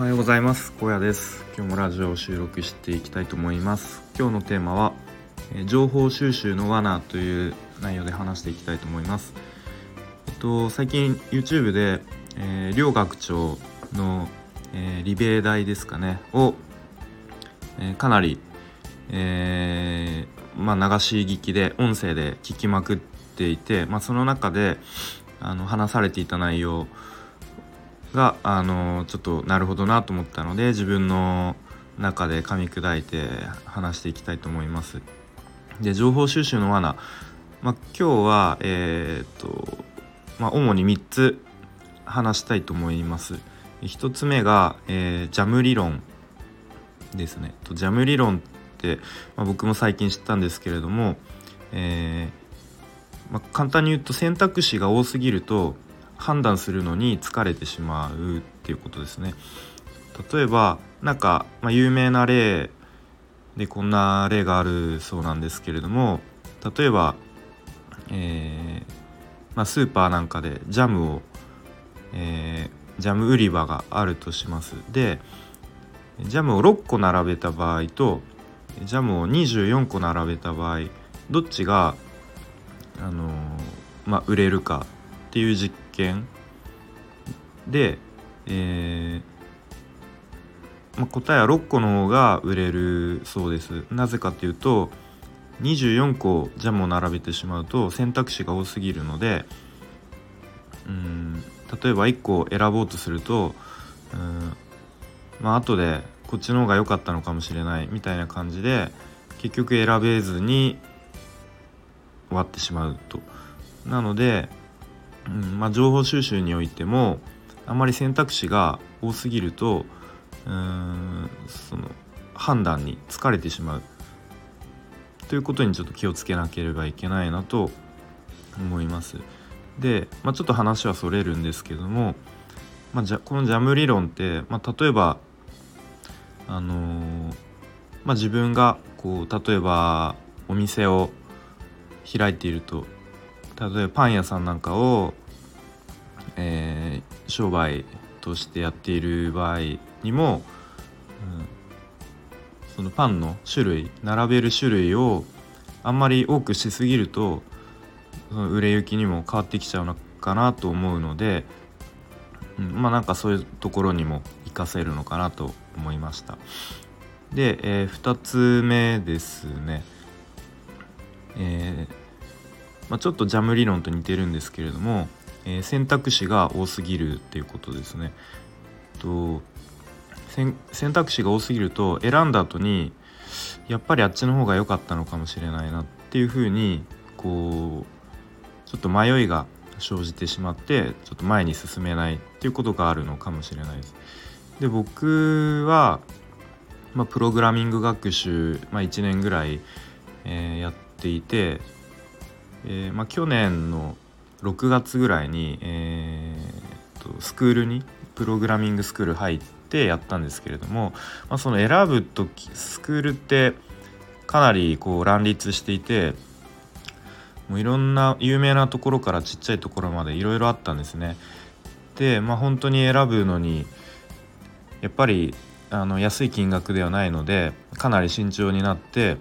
はようございます。高野です。今日もラジオを収録していきたいと思います。今日のテーマはえ情報収集の罠という内容で話していきたいと思います。えっと最近 YouTube で、えー、両学長の、えー、リベ大ですかね。を、えー、かなり、えー、まあ、流し聞きで音声で聞きまくっていて、まあ、その中であの話されていた内容があのちょっとなるほどなと思ったので自分の中で噛み砕いて話していきたいと思います。で情報収集の罠、ま、今日はえー、っと、まあ、主に3つ話したいと思います。1つ目が、えー、ジャム理論ですね。とジャム理論って、ま、僕も最近知ったんですけれども、えー、ま、簡単に言うと選択肢が多すぎると判断するのに疲れてしまうっていうことですね。例えばなんか、まあ、有名な例でこんな例があるそうなんですけれども例えば、えー、まあ、スーパーなんかでジャムを、えー、ジャム売り場があるとします。でジャムを6個並べた場合とジャムを24個並べた場合どっちが、あのー、まあ、売れるかっていう実験で、えーまあ、答えは6個の方が売れるそうですなぜかというと24個ジャムを並べてしまうと選択肢が多すぎるのでうん例えば1個選ぼうとするとうんまあ後でこっちの方が良かったのかもしれないみたいな感じで結局選べずに終わってしまうと。なのでうんまあ、情報収集においてもあまり選択肢が多すぎるとうんその判断に疲れてしまうということにちょっと気をつけなければいけないなと思います。で、まあ、ちょっと話はそれるんですけども、まあ、じゃこのジャム理論って、まあ、例えばあのー、まあ、自分がこう例えばお店を開いていると例えばパン屋さんなんかを、商売としてやっている場合にも、うん、そのパンの種類並べる種類をあんまり多くしすぎるとその売れ行きにも変わってきちゃうのかなと思うので、うん、まあなんかそういうところにも活かせるのかなと思いました。で、えー、2つ目ですね。えーまあ、ちょっとジャム理論と似てるんですけれども、えー、選択肢が多すぎるっていうことですね。と選択肢が多すぎると選んだ後にやっぱりあっちの方が良かったのかもしれないなっていうふうにこうちょっと迷いが生じてしまってちょっと前に進めないっていうことがあるのかもしれないです。で僕は、まあ、プログラミング学習、まあ、1年ぐらい、えー、やっていてえー、まあ、去年の6月ぐらいに、えーと、スクールにプログラミングスクール入ってやったんですけれども、まあ、その選ぶ時スクールってかなりこう乱立していてもういろんな有名なところからちっちゃいところまでいろいろあったんですね。でまあ本当に選ぶのにやっぱりあの安い金額ではないのでかなり慎重になって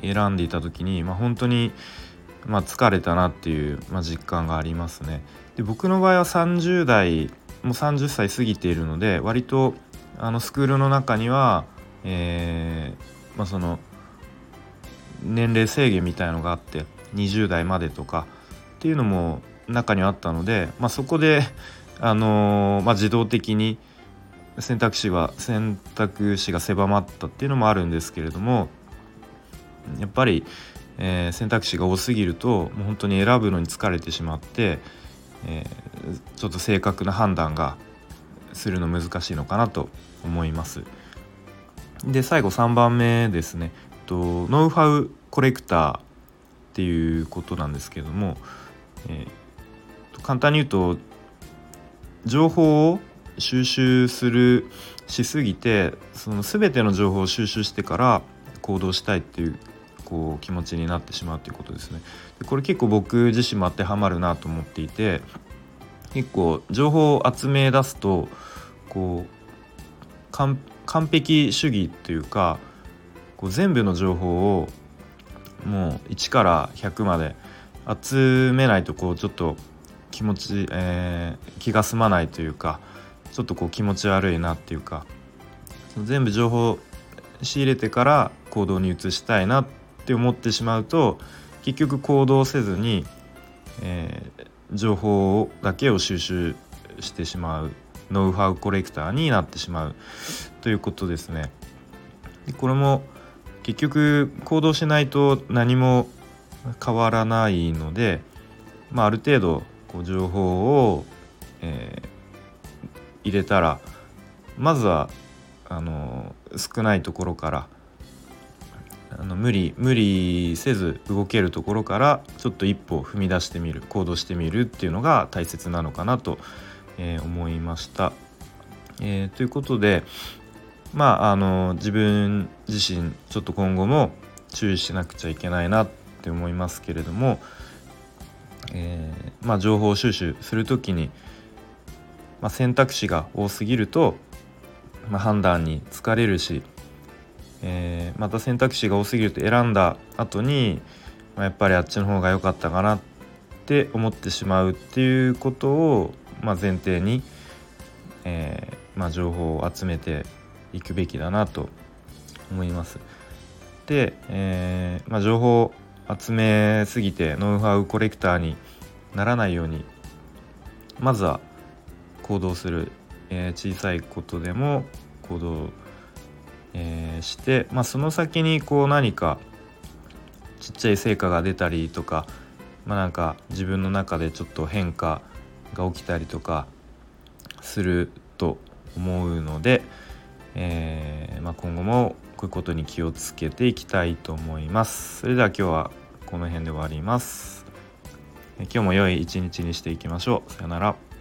選んでいた時に、まあ、本当にまあ、疲れたなっていう、まあ、実感がありますね。で僕の場合は30代もう30歳過ぎているので割とあのスクールの中には、えー、まあ、その年齢制限みたいのがあって20代までとかっていうのも中にはあったので、まあ、そこで、あのー、まあ、自動的に選択肢は選択肢が狭まったっていうのもあるんですけれどもやっぱりえー、選択肢が多すぎるともう本当に選ぶのに疲れてしまって、えー、ちょっと正確な判断がするの難しいのかなと思います。で最後3番目ですねとノウハウコレクターっていうことなんですけども、えー、簡単に言うと情報を収集するしすぎてその全ての情報を収集してから行動したいっていうこう気持ちになってしまうということですね。でこれ結構僕自身も当てはまるなと思っていて結構情報を集め出すとこう完璧主義というかこう全部の情報をもう1から100まで集めないとこうちょっと気持ち、えー、気が済まないというかちょっとこう気持ち悪いなっていうか全部情報仕入れてから行動に移したいなっって思ってしまうと結局行動せずに、えー、情報だけを収集してしまうノウハウコレクターになってしまうということですね。でこれも結局行動しないと何も変わらないので、まあ、ある程度こう情報を、えー、入れたらまずはあの少ないところからあの無理無理せず動けるところからちょっと一歩踏み出してみる行動してみるっていうのが大切なのかなと、えー、思いました。えー、ということでまああの自分自身ちょっと今後も注意しなくちゃいけないなって思いますけれども、えー、まあ、情報収集する時に、まあ、選択肢が多すぎると、まあ、判断に疲れるし、えー、また選択肢が多すぎると選んだ後に、まあ、やっぱりあっちの方が良かったかなって思ってしまうっていうことを、ま前提に、えま情報を集めていくべきだなと思います。で、えー、ま、情報集めすぎてノウハウコレクターにならないようにまずは行動する、え、小さいことでも行動する、えー、して、まあ、その先にこう何かちっちゃい成果が出たりとか、まあ、なんか自分の中でちょっと変化が起きたりとかすると思うので、えー、まあ、今後もこういうことに気をつけていきたいと思います。それでは今日はこの辺で終わります。今日も良い一日にしていきましょう。さよなら。